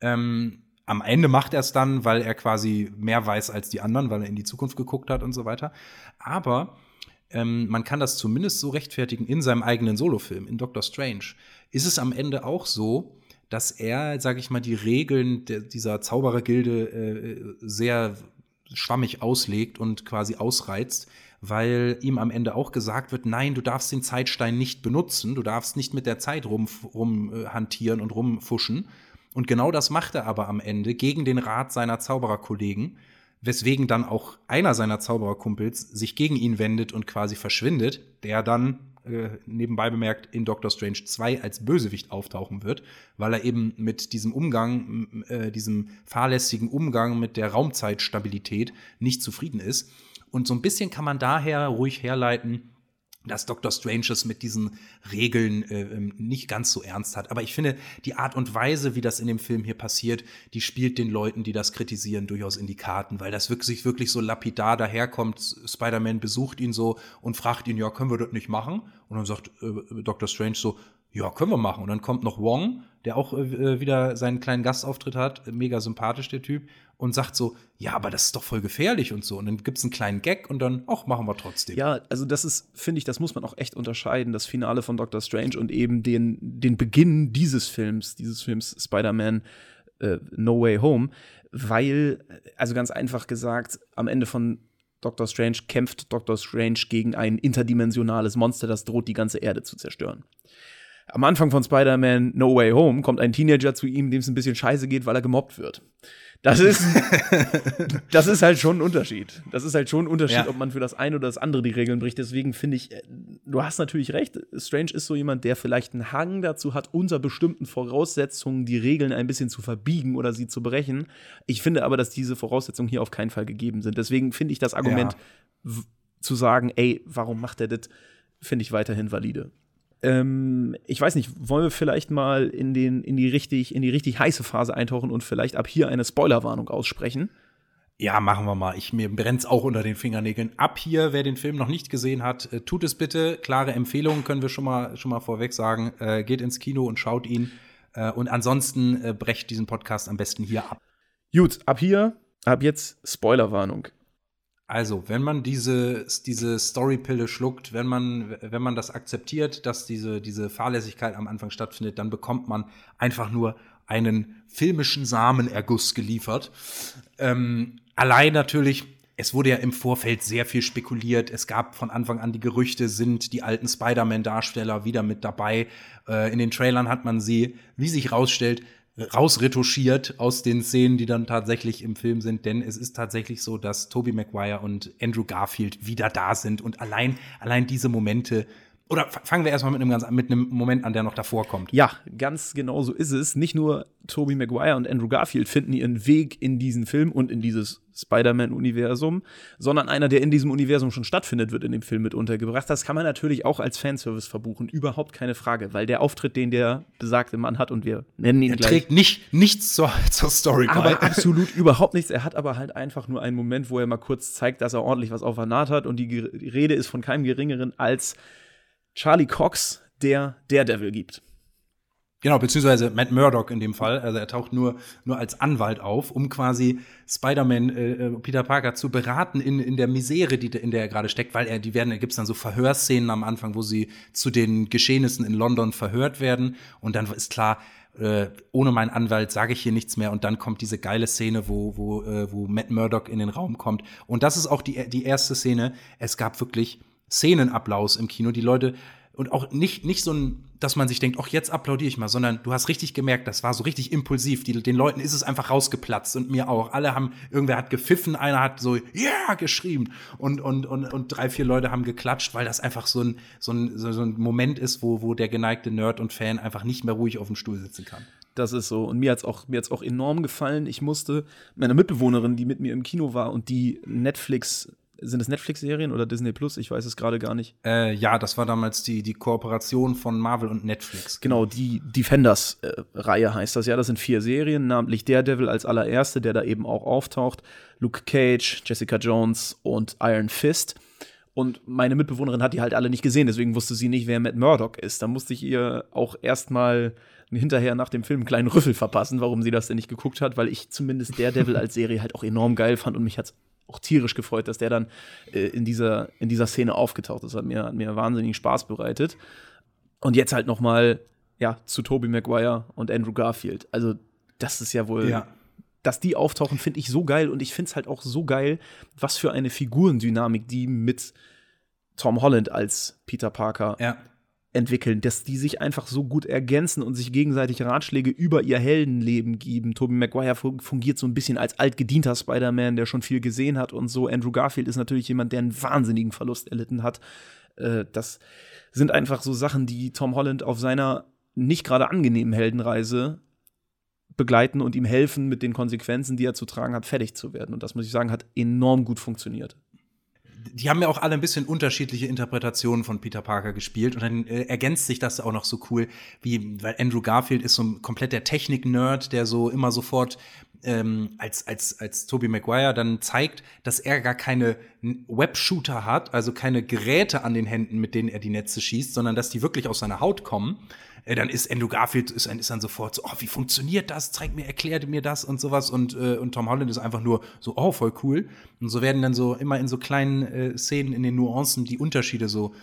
Ähm, am Ende macht er es dann, weil er quasi mehr weiß als die anderen, weil er in die Zukunft geguckt hat und so weiter. Aber ähm, man kann das zumindest so rechtfertigen in seinem eigenen Solofilm, in Doctor Strange. Ist es am Ende auch so, dass er, sage ich mal, die Regeln dieser Zauberergilde äh, sehr schwammig auslegt und quasi ausreizt, weil ihm am Ende auch gesagt wird, nein, du darfst den Zeitstein nicht benutzen, du darfst nicht mit der Zeit rumhantieren rum, äh, und rumfuschen. Und genau das macht er aber am Ende gegen den Rat seiner Zaubererkollegen, weswegen dann auch einer seiner Zaubererkumpels sich gegen ihn wendet und quasi verschwindet, der dann äh, nebenbei bemerkt in Doctor Strange 2 als Bösewicht auftauchen wird, weil er eben mit diesem Umgang, äh, diesem fahrlässigen Umgang mit der Raumzeitstabilität nicht zufrieden ist. Und so ein bisschen kann man daher ruhig herleiten, dass Dr. Strange es mit diesen Regeln äh, ähm, nicht ganz so ernst hat. Aber ich finde, die Art und Weise, wie das in dem Film hier passiert, die spielt den Leuten, die das kritisieren, durchaus in die Karten, weil das wirklich, wirklich so lapidar daherkommt. Spider-Man besucht ihn so und fragt ihn, ja, können wir das nicht machen? Und dann sagt äh, Dr. Strange so, ja, können wir machen. Und dann kommt noch Wong, der auch äh, wieder seinen kleinen Gastauftritt hat, mega sympathisch, der Typ, und sagt so, ja, aber das ist doch voll gefährlich und so. Und dann gibt es einen kleinen Gag und dann, ach, machen wir trotzdem. Ja, also das ist, finde ich, das muss man auch echt unterscheiden, das Finale von Doctor Strange und eben den, den Beginn dieses Films, dieses Films Spider-Man äh, No Way Home, weil, also ganz einfach gesagt, am Ende von Doctor Strange kämpft Doctor Strange gegen ein interdimensionales Monster, das droht, die ganze Erde zu zerstören am Anfang von Spider-Man No Way Home kommt ein Teenager zu ihm, dem es ein bisschen scheiße geht, weil er gemobbt wird. Das ist, (laughs) das ist halt schon ein Unterschied. Das ist halt schon ein Unterschied, ja. ob man für das eine oder das andere die Regeln bricht. Deswegen finde ich, äh, du hast natürlich recht. Strange ist so jemand, der vielleicht einen Hang dazu hat, unter bestimmten Voraussetzungen die Regeln ein bisschen zu verbiegen oder sie zu brechen. Ich finde aber, dass diese Voraussetzungen hier auf keinen Fall gegeben sind. Deswegen finde ich das Argument ja. zu sagen, ey, warum macht er das, finde ich weiterhin valide. Ähm, ich weiß nicht, wollen wir vielleicht mal in, den, in, die richtig, in die richtig heiße Phase eintauchen und vielleicht ab hier eine Spoilerwarnung aussprechen? Ja, machen wir mal. Ich, mir brennt's auch unter den Fingernägeln. Ab hier, wer den Film noch nicht gesehen hat, äh, tut es bitte. Klare Empfehlungen können wir schon mal, schon mal vorweg sagen. Äh, geht ins Kino und schaut ihn. Äh, und ansonsten äh, brecht diesen Podcast am besten hier ab. Gut, ab hier, ab jetzt Spoilerwarnung. Also, wenn man diese, diese Storypille schluckt, wenn man, wenn man das akzeptiert, dass diese, diese Fahrlässigkeit am Anfang stattfindet, dann bekommt man einfach nur einen filmischen Samenerguss geliefert. Ähm, allein natürlich, es wurde ja im Vorfeld sehr viel spekuliert. Es gab von Anfang an die Gerüchte, sind die alten Spider-Man-Darsteller wieder mit dabei. Äh, in den Trailern hat man sie, wie sich rausstellt, rausretuschiert aus den Szenen, die dann tatsächlich im Film sind, denn es ist tatsächlich so, dass Tobey Maguire und Andrew Garfield wieder da sind und allein allein diese Momente oder fangen wir erstmal mit einem, ganz, mit einem Moment an, der noch davor kommt. Ja, ganz genau so ist es. Nicht nur Tobey Maguire und Andrew Garfield finden ihren Weg in diesen Film und in dieses Spider-Man-Universum, sondern einer, der in diesem Universum schon stattfindet, wird in dem Film mit untergebracht. Das kann man natürlich auch als Fanservice verbuchen, überhaupt keine Frage, weil der Auftritt, den der besagte Mann hat und wir nennen ihn er gleich. trägt nicht, nichts zur, zur Story bei. Aber absolut überhaupt nichts. Er hat aber halt einfach nur einen Moment, wo er mal kurz zeigt, dass er ordentlich was auf der Naht hat und die, die Rede ist von keinem geringeren als Charlie Cox, der Daredevil gibt. Genau, beziehungsweise Matt Murdock in dem Fall. Also er taucht nur, nur als Anwalt auf, um quasi Spider-Man, äh, äh Peter Parker zu beraten in, in der Misere, die, in der er gerade steckt, weil er, die werden, da gibt's dann so Verhörszenen am Anfang, wo sie zu den Geschehnissen in London verhört werden. Und dann ist klar, äh, ohne meinen Anwalt sage ich hier nichts mehr. Und dann kommt diese geile Szene, wo, wo, äh, wo Matt Murdock in den Raum kommt. Und das ist auch die, die erste Szene. Es gab wirklich Szenenapplaus im Kino. Die Leute und auch nicht, nicht so ein, dass man sich denkt, ach, jetzt applaudiere ich mal, sondern du hast richtig gemerkt, das war so richtig impulsiv. Die, den Leuten ist es einfach rausgeplatzt und mir auch. Alle haben, irgendwer hat gepfiffen, einer hat so, ja, yeah! geschrieben. Und, und, und, und drei, vier Leute haben geklatscht, weil das einfach so ein, so ein, so, ein Moment ist, wo, wo der geneigte Nerd und Fan einfach nicht mehr ruhig auf dem Stuhl sitzen kann. Das ist so. Und mir hat es auch, auch enorm gefallen. Ich musste meiner Mitbewohnerin, die mit mir im Kino war und die Netflix sind es Netflix-Serien oder Disney Plus? Ich weiß es gerade gar nicht. Äh, ja, das war damals die, die Kooperation von Marvel und Netflix. Genau, die Defenders-Reihe heißt das. Ja, das sind vier Serien, namentlich Daredevil als allererste, der da eben auch auftaucht. Luke Cage, Jessica Jones und Iron Fist. Und meine Mitbewohnerin hat die halt alle nicht gesehen, deswegen wusste sie nicht, wer Matt Murdock ist. Da musste ich ihr auch erstmal hinterher nach dem Film einen kleinen Rüffel verpassen, warum sie das denn nicht geguckt hat, weil ich zumindest Daredevil als Serie halt auch enorm geil fand und mich hat auch tierisch gefreut, dass der dann äh, in, dieser, in dieser Szene aufgetaucht ist. Hat mir, hat mir wahnsinnigen Spaß bereitet. Und jetzt halt noch mal ja, zu Tobey Maguire und Andrew Garfield. Also, das ist ja wohl. Ja. Dass die auftauchen, finde ich so geil. Und ich finde es halt auch so geil, was für eine Figurendynamik die mit Tom Holland als Peter Parker ja entwickeln, dass die sich einfach so gut ergänzen und sich gegenseitig Ratschläge über ihr Heldenleben geben. Tobey Maguire fungiert so ein bisschen als altgedienter Spider-Man, der schon viel gesehen hat und so. Andrew Garfield ist natürlich jemand, der einen wahnsinnigen Verlust erlitten hat. Äh, das sind einfach so Sachen, die Tom Holland auf seiner nicht gerade angenehmen Heldenreise begleiten und ihm helfen, mit den Konsequenzen, die er zu tragen hat, fertig zu werden. Und das muss ich sagen, hat enorm gut funktioniert die haben ja auch alle ein bisschen unterschiedliche Interpretationen von Peter Parker gespielt. Und dann äh, ergänzt sich das auch noch so cool, wie, weil Andrew Garfield ist so ein komplett der Technik-Nerd, der so immer sofort ähm, als, als, als Tobey Maguire dann zeigt, dass er gar keine Webshooter hat, also keine Geräte an den Händen, mit denen er die Netze schießt, sondern dass die wirklich aus seiner Haut kommen äh, dann ist Andrew Garfield ist, ist, dann sofort so, oh, wie funktioniert das? Zeig mir, erklärt mir das und sowas. Und, äh, und Tom Holland ist einfach nur so, oh, voll cool. Und so werden dann so immer in so kleinen äh, Szenen, in den Nuancen die Unterschiede so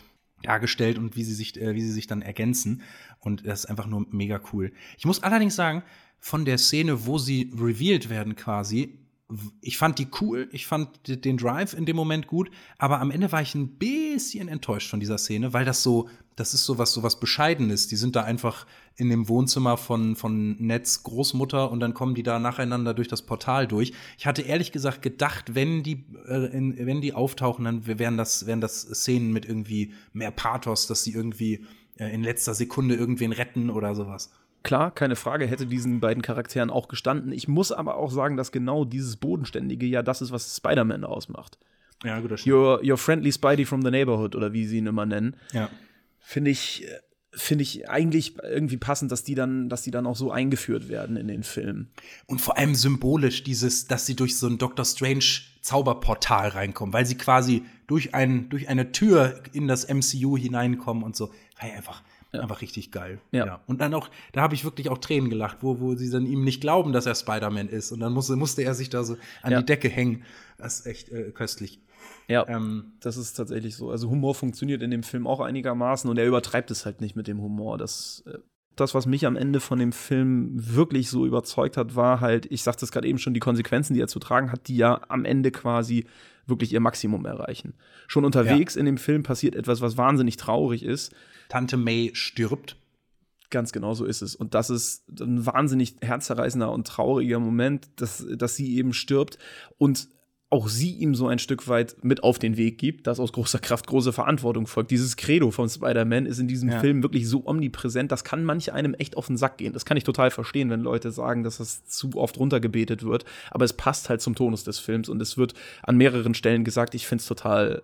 dargestellt und wie sie sich, äh, wie sie sich dann ergänzen. Und das ist einfach nur mega cool. Ich muss allerdings sagen, von der Szene, wo sie revealed werden quasi, ich fand die cool, ich fand den Drive in dem Moment gut, aber am Ende war ich ein bisschen enttäuscht von dieser Szene, weil das so, das ist so was, so was Bescheidenes. Die sind da einfach in dem Wohnzimmer von, von Nets Großmutter und dann kommen die da nacheinander durch das Portal durch. Ich hatte ehrlich gesagt gedacht, wenn die, äh, in, wenn die auftauchen, dann wären das, wären das Szenen mit irgendwie mehr Pathos, dass sie irgendwie äh, in letzter Sekunde irgendwen retten oder sowas. Klar, keine Frage, hätte diesen beiden Charakteren auch gestanden. Ich muss aber auch sagen, dass genau dieses Bodenständige ja das ist, was Spider-Man ausmacht. Ja, gut, das stimmt. Your, your friendly Spidey from the neighborhood oder wie sie ihn immer nennen. Ja. Finde ich, finde ich eigentlich irgendwie passend, dass die dann, dass die dann auch so eingeführt werden in den Film. Und vor allem symbolisch dieses, dass sie durch so ein Doctor Strange Zauberportal reinkommen, weil sie quasi durch, ein, durch eine Tür in das MCU hineinkommen und so. War ja einfach ja. Einfach richtig geil. Ja. ja. Und dann auch, da habe ich wirklich auch Tränen gelacht, wo, wo sie dann ihm nicht glauben, dass er Spider-Man ist. Und dann musste, musste er sich da so an ja. die Decke hängen. Das ist echt äh, köstlich. Ja, ähm, das ist tatsächlich so. Also Humor funktioniert in dem Film auch einigermaßen und er übertreibt es halt nicht mit dem Humor. Das, äh, das was mich am Ende von dem Film wirklich so überzeugt hat, war halt, ich sagte es gerade eben schon, die Konsequenzen, die er zu tragen hat, die ja am Ende quasi wirklich ihr Maximum erreichen. Schon unterwegs ja. in dem Film passiert etwas, was wahnsinnig traurig ist. Tante May stirbt. Ganz genau so ist es. Und das ist ein wahnsinnig herzzerreißender und trauriger Moment, dass, dass sie eben stirbt und auch sie ihm so ein Stück weit mit auf den Weg gibt, dass aus großer Kraft große Verantwortung folgt. Dieses Credo von Spider-Man ist in diesem ja. Film wirklich so omnipräsent, das kann manch einem echt auf den Sack gehen. Das kann ich total verstehen, wenn Leute sagen, dass das zu oft runtergebetet wird. Aber es passt halt zum Tonus des Films und es wird an mehreren Stellen gesagt, ich finde es total,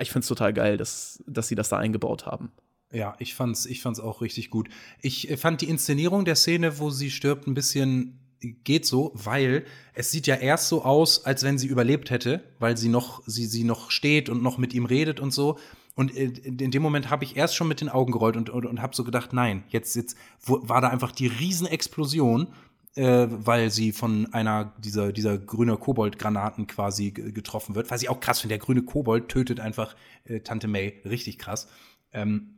ich total geil, dass, dass sie das da eingebaut haben. Ja, ich fand's, ich fand's auch richtig gut. Ich äh, fand die Inszenierung der Szene, wo sie stirbt, ein bisschen geht so, weil es sieht ja erst so aus, als wenn sie überlebt hätte, weil sie noch, sie, sie noch steht und noch mit ihm redet und so. Und in dem Moment habe ich erst schon mit den Augen gerollt und, und, und habe so gedacht, nein, jetzt, jetzt war da einfach die Riesenexplosion, äh, weil sie von einer dieser, dieser grüne Kobold-Granaten quasi getroffen wird. Was ich auch krass finde, der grüne Kobold tötet einfach äh, Tante May richtig krass. Ähm,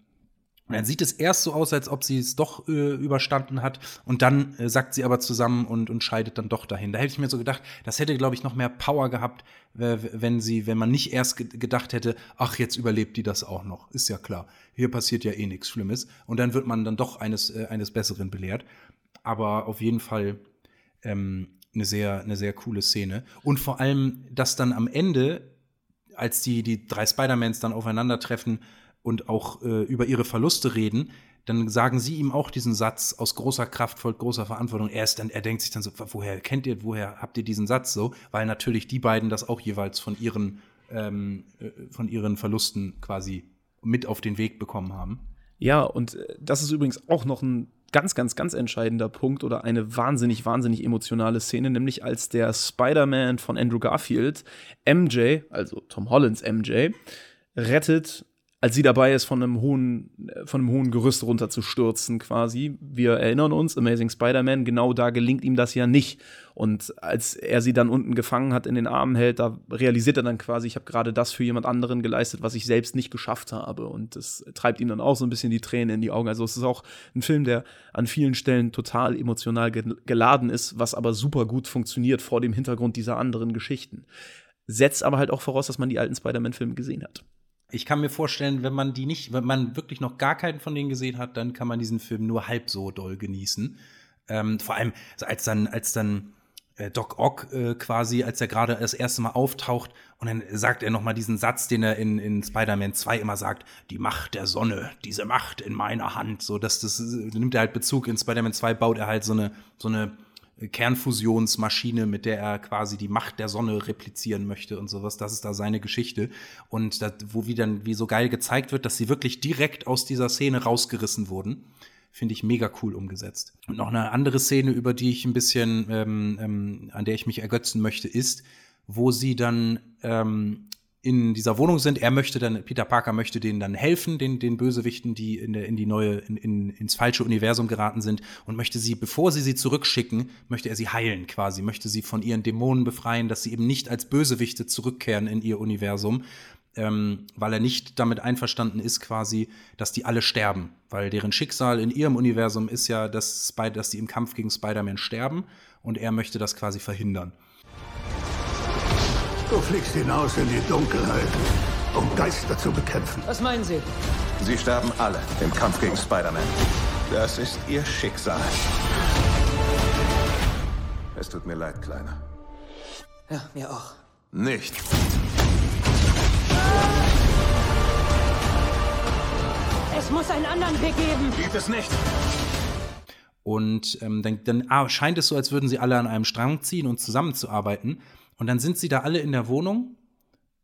und dann sieht es erst so aus, als ob sie es doch äh, überstanden hat. Und dann äh, sackt sie aber zusammen und, und scheidet dann doch dahin. Da hätte ich mir so gedacht, das hätte, glaube ich, noch mehr Power gehabt, wenn sie, wenn man nicht erst gedacht hätte, ach, jetzt überlebt die das auch noch. Ist ja klar. Hier passiert ja eh nichts Schlimmes. Und dann wird man dann doch eines, äh, eines Besseren belehrt. Aber auf jeden Fall ähm, eine, sehr, eine sehr coole Szene. Und vor allem, dass dann am Ende, als die, die drei Spider-Mans dann aufeinandertreffen, und auch äh, über ihre Verluste reden, dann sagen sie ihm auch diesen Satz aus großer Kraft folgt großer Verantwortung. Er ist dann, er denkt sich dann so, woher kennt ihr, woher habt ihr diesen Satz so? Weil natürlich die beiden das auch jeweils von ihren, ähm, äh, von ihren Verlusten quasi mit auf den Weg bekommen haben. Ja, und äh, das ist übrigens auch noch ein ganz, ganz, ganz entscheidender Punkt oder eine wahnsinnig, wahnsinnig emotionale Szene, nämlich als der Spider-Man von Andrew Garfield MJ, also Tom Hollands MJ, rettet als sie dabei ist, von einem hohen, von einem hohen Gerüst runterzustürzen, quasi. Wir erinnern uns, Amazing Spider-Man, genau da gelingt ihm das ja nicht. Und als er sie dann unten gefangen hat, in den Armen hält, da realisiert er dann quasi, ich habe gerade das für jemand anderen geleistet, was ich selbst nicht geschafft habe. Und das treibt ihm dann auch so ein bisschen die Tränen in die Augen. Also es ist auch ein Film, der an vielen Stellen total emotional geladen ist, was aber super gut funktioniert vor dem Hintergrund dieser anderen Geschichten. Setzt aber halt auch voraus, dass man die alten Spider-Man-Filme gesehen hat. Ich kann mir vorstellen, wenn man die nicht, wenn man wirklich noch gar keinen von denen gesehen hat, dann kann man diesen Film nur halb so doll genießen. Ähm, vor allem, als dann, als dann äh, Doc Ock äh, quasi, als er gerade das erste Mal auftaucht. Und dann sagt er noch mal diesen Satz, den er in, in Spider-Man 2 immer sagt, die Macht der Sonne, diese Macht in meiner Hand. So, dass das, nimmt er halt Bezug. In Spider-Man 2 baut er halt so eine, so eine Kernfusionsmaschine, mit der er quasi die Macht der Sonne replizieren möchte und sowas. Das ist da seine Geschichte. Und das, wo wie dann, wie so geil gezeigt wird, dass sie wirklich direkt aus dieser Szene rausgerissen wurden. Finde ich mega cool umgesetzt. Und noch eine andere Szene, über die ich ein bisschen, ähm, ähm, an der ich mich ergötzen möchte, ist, wo sie dann ähm, in dieser Wohnung sind. Er möchte dann, Peter Parker möchte denen dann helfen, den, den Bösewichten, die in, in die neue, in, in, ins falsche Universum geraten sind und möchte sie, bevor sie sie zurückschicken, möchte er sie heilen quasi, möchte sie von ihren Dämonen befreien, dass sie eben nicht als Bösewichte zurückkehren in ihr Universum, ähm, weil er nicht damit einverstanden ist quasi, dass die alle sterben, weil deren Schicksal in ihrem Universum ist ja, dass, dass die im Kampf gegen Spider-Man sterben und er möchte das quasi verhindern. Du fliegst hinaus in die Dunkelheit, um Geister zu bekämpfen. Was meinen Sie? Sie sterben alle im Kampf gegen Spider-Man. Das ist ihr Schicksal. Es tut mir leid, Kleiner. Ja, mir auch. Nicht. Es muss einen anderen Weg geben. Gibt es nicht. Und ähm, dann, dann ah, scheint es so, als würden sie alle an einem Strang ziehen und zusammenzuarbeiten. Und dann sind sie da alle in der Wohnung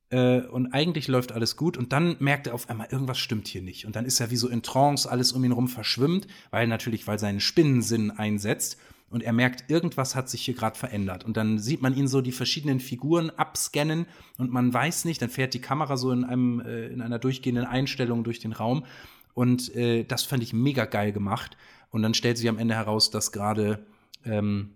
äh, und eigentlich läuft alles gut. Und dann merkt er auf einmal, irgendwas stimmt hier nicht. Und dann ist er wie so in Trance, alles um ihn rum verschwimmt, weil natürlich, weil sein Spinnensinn einsetzt. Und er merkt, irgendwas hat sich hier gerade verändert. Und dann sieht man ihn so die verschiedenen Figuren abscannen und man weiß nicht, dann fährt die Kamera so in, einem, äh, in einer durchgehenden Einstellung durch den Raum. Und äh, das fand ich mega geil gemacht. Und dann stellt sich am Ende heraus, dass gerade ähm,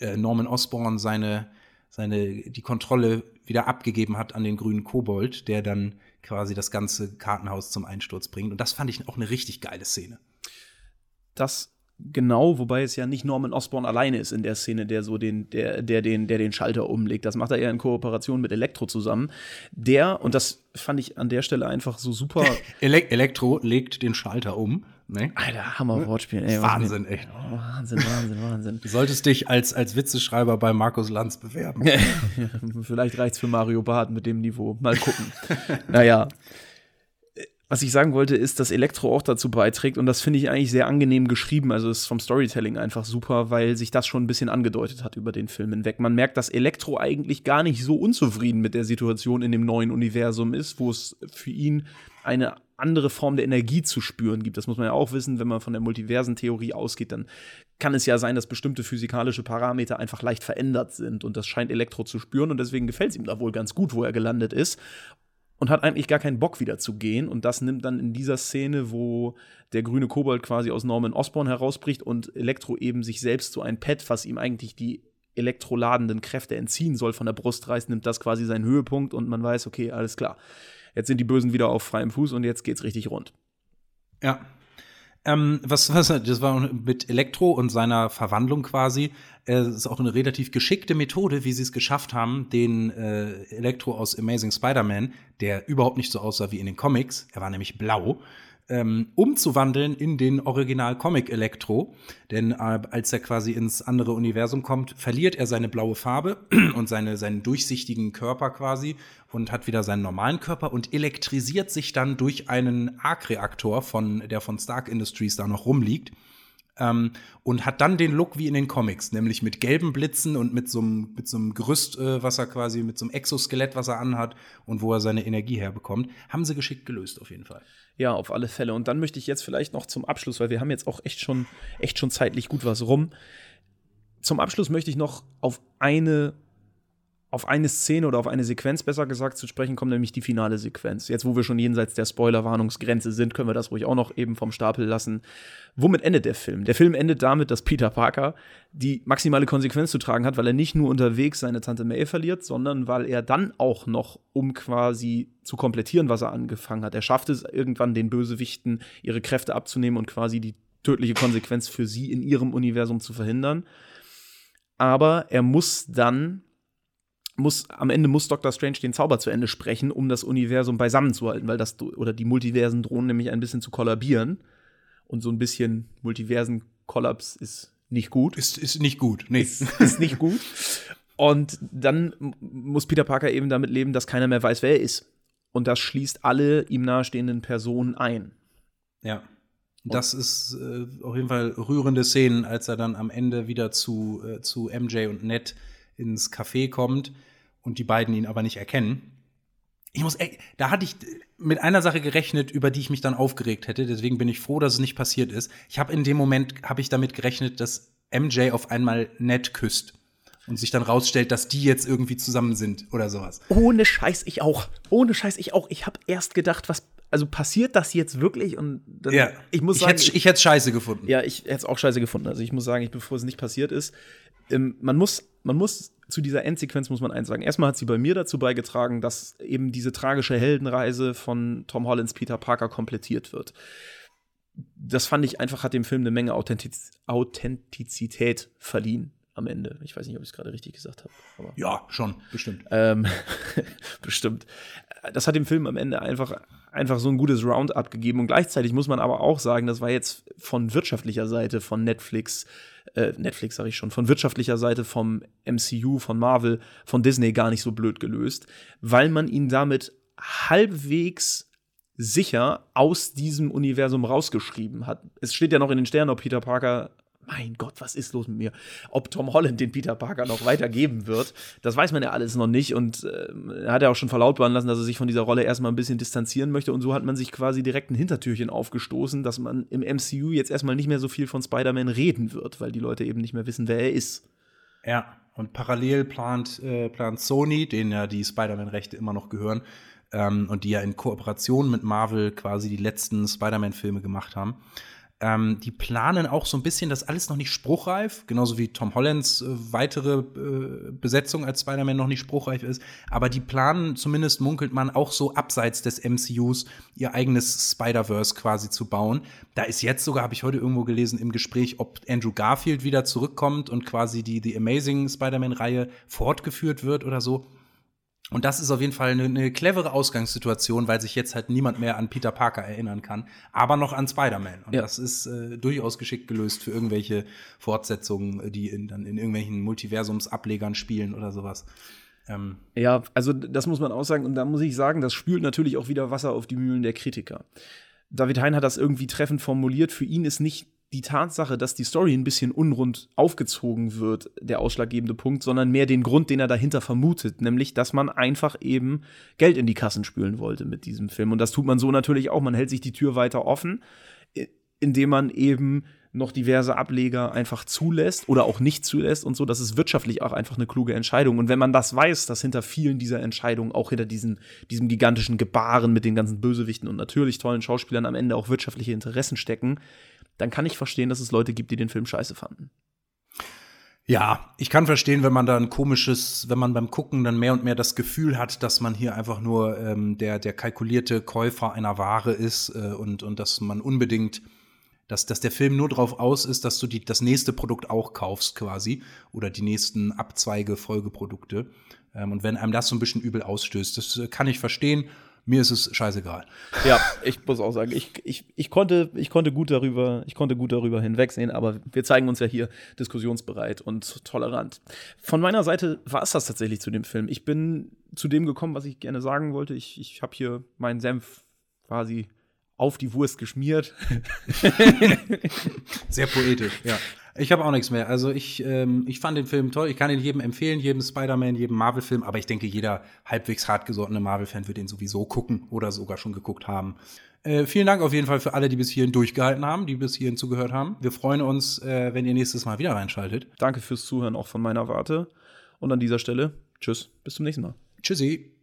äh, Norman Osborn seine, seine, die Kontrolle wieder abgegeben hat an den grünen Kobold, der dann quasi das ganze Kartenhaus zum Einsturz bringt. Und das fand ich auch eine richtig geile Szene. Das genau, wobei es ja nicht Norman Osborn alleine ist in der Szene, der so den, der, der den, der den Schalter umlegt. Das macht er eher in Kooperation mit Elektro zusammen. Der, und das fand ich an der Stelle einfach so super. (laughs) Ele Elektro legt den Schalter um. Ne? Alter, Hammer Wortspiel. Ey, Wahnsinn, echt. Oh, Wahnsinn, Wahnsinn, Wahnsinn. (laughs) Du solltest dich als, als Witzeschreiber bei Markus Lanz bewerben. (laughs) Vielleicht reicht's für Mario Barth mit dem Niveau. Mal gucken. (laughs) naja. Was ich sagen wollte, ist, dass Elektro auch dazu beiträgt und das finde ich eigentlich sehr angenehm geschrieben. Also ist vom Storytelling einfach super, weil sich das schon ein bisschen angedeutet hat über den Film hinweg. Man merkt, dass Elektro eigentlich gar nicht so unzufrieden mit der Situation in dem neuen Universum ist, wo es für ihn eine andere Form der Energie zu spüren gibt. Das muss man ja auch wissen, wenn man von der Multiversentheorie ausgeht, dann kann es ja sein, dass bestimmte physikalische Parameter einfach leicht verändert sind und das scheint Elektro zu spüren und deswegen gefällt es ihm da wohl ganz gut, wo er gelandet ist und hat eigentlich gar keinen Bock wieder zu gehen. Und das nimmt dann in dieser Szene, wo der grüne Kobold quasi aus Norman Osborn herausbricht und Elektro eben sich selbst so ein Pad, was ihm eigentlich die elektroladenden Kräfte entziehen soll, von der Brust reißt, nimmt das quasi seinen Höhepunkt und man weiß, okay, alles klar. Jetzt sind die Bösen wieder auf freiem Fuß und jetzt geht's richtig rund. Ja. Ähm, was, was, das war mit Elektro und seiner Verwandlung quasi. Es äh, ist auch eine relativ geschickte Methode, wie sie es geschafft haben, den äh, Elektro aus Amazing Spider-Man, der überhaupt nicht so aussah wie in den Comics, er war nämlich blau, ähm, umzuwandeln in den Original-Comic Elektro. Denn äh, als er quasi ins andere Universum kommt, verliert er seine blaue Farbe (clears throat) und seine, seinen durchsichtigen Körper quasi und hat wieder seinen normalen Körper und elektrisiert sich dann durch einen Arc-Reaktor, von, der von Stark Industries da noch rumliegt. Ähm, und hat dann den Look wie in den Comics, nämlich mit gelben Blitzen und mit so einem, mit Gerüst, äh, was er quasi, mit so einem Exoskelett, was er anhat und wo er seine Energie herbekommt. Haben sie geschickt gelöst, auf jeden Fall. Ja, auf alle Fälle. Und dann möchte ich jetzt vielleicht noch zum Abschluss, weil wir haben jetzt auch echt schon, echt schon zeitlich gut was rum. Zum Abschluss möchte ich noch auf eine auf eine Szene oder auf eine Sequenz besser gesagt zu sprechen kommen, nämlich die finale Sequenz. Jetzt, wo wir schon jenseits der Spoiler-Warnungsgrenze sind, können wir das ruhig auch noch eben vom Stapel lassen. Womit endet der Film? Der Film endet damit, dass Peter Parker die maximale Konsequenz zu tragen hat, weil er nicht nur unterwegs seine Tante May verliert, sondern weil er dann auch noch, um quasi zu komplettieren, was er angefangen hat, er schafft es irgendwann den Bösewichten ihre Kräfte abzunehmen und quasi die tödliche Konsequenz für sie in ihrem Universum zu verhindern. Aber er muss dann muss, am Ende muss Dr. Strange den Zauber zu Ende sprechen, um das Universum beisammen zu halten, weil das, oder die Multiversen drohen nämlich ein bisschen zu kollabieren. Und so ein bisschen Multiversen-Kollaps ist nicht gut. Ist, ist nicht gut, nee. Ist, ist nicht (laughs) gut. Und dann muss Peter Parker eben damit leben, dass keiner mehr weiß, wer er ist. Und das schließt alle ihm nahestehenden Personen ein. Ja. Das ist äh, auf jeden Fall rührende Szenen, als er dann am Ende wieder zu, äh, zu MJ und Ned ins Café kommt und die beiden ihn aber nicht erkennen. Ich muss, ey, da hatte ich mit einer Sache gerechnet, über die ich mich dann aufgeregt hätte. Deswegen bin ich froh, dass es nicht passiert ist. Ich habe in dem Moment habe ich damit gerechnet, dass MJ auf einmal Ned küsst und sich dann rausstellt, dass die jetzt irgendwie zusammen sind oder sowas. Ohne Scheiß ich auch. Ohne Scheiß ich auch. Ich habe erst gedacht, was also passiert das jetzt wirklich? Und dann, ja. ich muss ich sagen, hätte, ich hätte scheiße gefunden. Ja, ich hätte es auch scheiße gefunden. Also ich muss sagen, ich, bevor es nicht passiert ist, ähm, man muss, man muss zu dieser Endsequenz muss man eins sagen. Erstmal hat sie bei mir dazu beigetragen, dass eben diese tragische Heldenreise von Tom Hollands Peter Parker komplettiert wird. Das fand ich einfach, hat dem Film eine Menge Authentiz Authentizität verliehen am Ende. Ich weiß nicht, ob ich es gerade richtig gesagt habe. Ja, schon, bestimmt. Ähm, (laughs) bestimmt. Das hat dem Film am Ende einfach, einfach so ein gutes Roundup gegeben. Und gleichzeitig muss man aber auch sagen, das war jetzt von wirtschaftlicher Seite von Netflix, äh, Netflix sage ich schon, von wirtschaftlicher Seite vom MCU, von Marvel, von Disney gar nicht so blöd gelöst, weil man ihn damit halbwegs sicher aus diesem Universum rausgeschrieben hat. Es steht ja noch in den Sternen, ob Peter Parker mein Gott, was ist los mit mir? Ob Tom Holland den Peter Parker noch weitergeben wird, das weiß man ja alles noch nicht. Und äh, er hat ja auch schon verlautbaren lassen, dass er sich von dieser Rolle erstmal ein bisschen distanzieren möchte. Und so hat man sich quasi direkt ein Hintertürchen aufgestoßen, dass man im MCU jetzt erstmal nicht mehr so viel von Spider-Man reden wird, weil die Leute eben nicht mehr wissen, wer er ist. Ja, und parallel plant, äh, plant Sony, denen ja die Spider-Man-Rechte immer noch gehören, ähm, und die ja in Kooperation mit Marvel quasi die letzten Spider-Man-Filme gemacht haben, ähm, die planen auch so ein bisschen, das alles noch nicht spruchreif, genauso wie Tom Hollands äh, weitere äh, Besetzung als Spider-Man noch nicht spruchreif ist. Aber die planen, zumindest munkelt man, auch so abseits des MCUs ihr eigenes Spider-Verse quasi zu bauen. Da ist jetzt sogar, habe ich heute irgendwo gelesen, im Gespräch, ob Andrew Garfield wieder zurückkommt und quasi die, die Amazing Spider-Man-Reihe fortgeführt wird oder so. Und das ist auf jeden Fall eine, eine, clevere Ausgangssituation, weil sich jetzt halt niemand mehr an Peter Parker erinnern kann, aber noch an Spider-Man. Und ja. das ist äh, durchaus geschickt gelöst für irgendwelche Fortsetzungen, die in, dann in irgendwelchen Multiversumsablegern spielen oder sowas. Ähm. Ja, also das muss man auch sagen. Und da muss ich sagen, das spült natürlich auch wieder Wasser auf die Mühlen der Kritiker. David Hein hat das irgendwie treffend formuliert. Für ihn ist nicht die Tatsache, dass die Story ein bisschen unrund aufgezogen wird, der ausschlaggebende Punkt, sondern mehr den Grund, den er dahinter vermutet, nämlich, dass man einfach eben Geld in die Kassen spülen wollte mit diesem Film. Und das tut man so natürlich auch. Man hält sich die Tür weiter offen, indem man eben noch diverse Ableger einfach zulässt oder auch nicht zulässt und so. Das ist wirtschaftlich auch einfach eine kluge Entscheidung. Und wenn man das weiß, dass hinter vielen dieser Entscheidungen, auch hinter diesen, diesem gigantischen Gebaren mit den ganzen Bösewichten und natürlich tollen Schauspielern am Ende auch wirtschaftliche Interessen stecken, dann kann ich verstehen, dass es Leute gibt, die den Film scheiße fanden. Ja, ich kann verstehen, wenn man da ein komisches, wenn man beim Gucken dann mehr und mehr das Gefühl hat, dass man hier einfach nur ähm, der, der kalkulierte Käufer einer Ware ist äh, und, und dass man unbedingt, dass, dass der Film nur darauf aus ist, dass du die, das nächste Produkt auch kaufst quasi oder die nächsten Abzweige, Folgeprodukte. Ähm, und wenn einem das so ein bisschen übel ausstößt, das äh, kann ich verstehen mir ist es scheißegal. Ja, ich muss auch sagen, ich, ich, ich, konnte, ich, konnte gut darüber, ich konnte gut darüber hinwegsehen, aber wir zeigen uns ja hier diskussionsbereit und tolerant. Von meiner Seite war es das tatsächlich zu dem Film. Ich bin zu dem gekommen, was ich gerne sagen wollte. Ich, ich habe hier meinen Senf quasi auf die Wurst geschmiert. (laughs) Sehr poetisch, ja. Ich habe auch nichts mehr. Also ich, ähm, ich fand den Film toll. Ich kann ihn jedem empfehlen, jedem Spider-Man, jedem Marvel-Film. Aber ich denke, jeder halbwegs hartgesottene Marvel-Fan wird ihn sowieso gucken oder sogar schon geguckt haben. Äh, vielen Dank auf jeden Fall für alle, die bis hierhin durchgehalten haben, die bis hierhin zugehört haben. Wir freuen uns, äh, wenn ihr nächstes Mal wieder reinschaltet. Danke fürs Zuhören auch von meiner Warte. Und an dieser Stelle, tschüss, bis zum nächsten Mal. Tschüssi.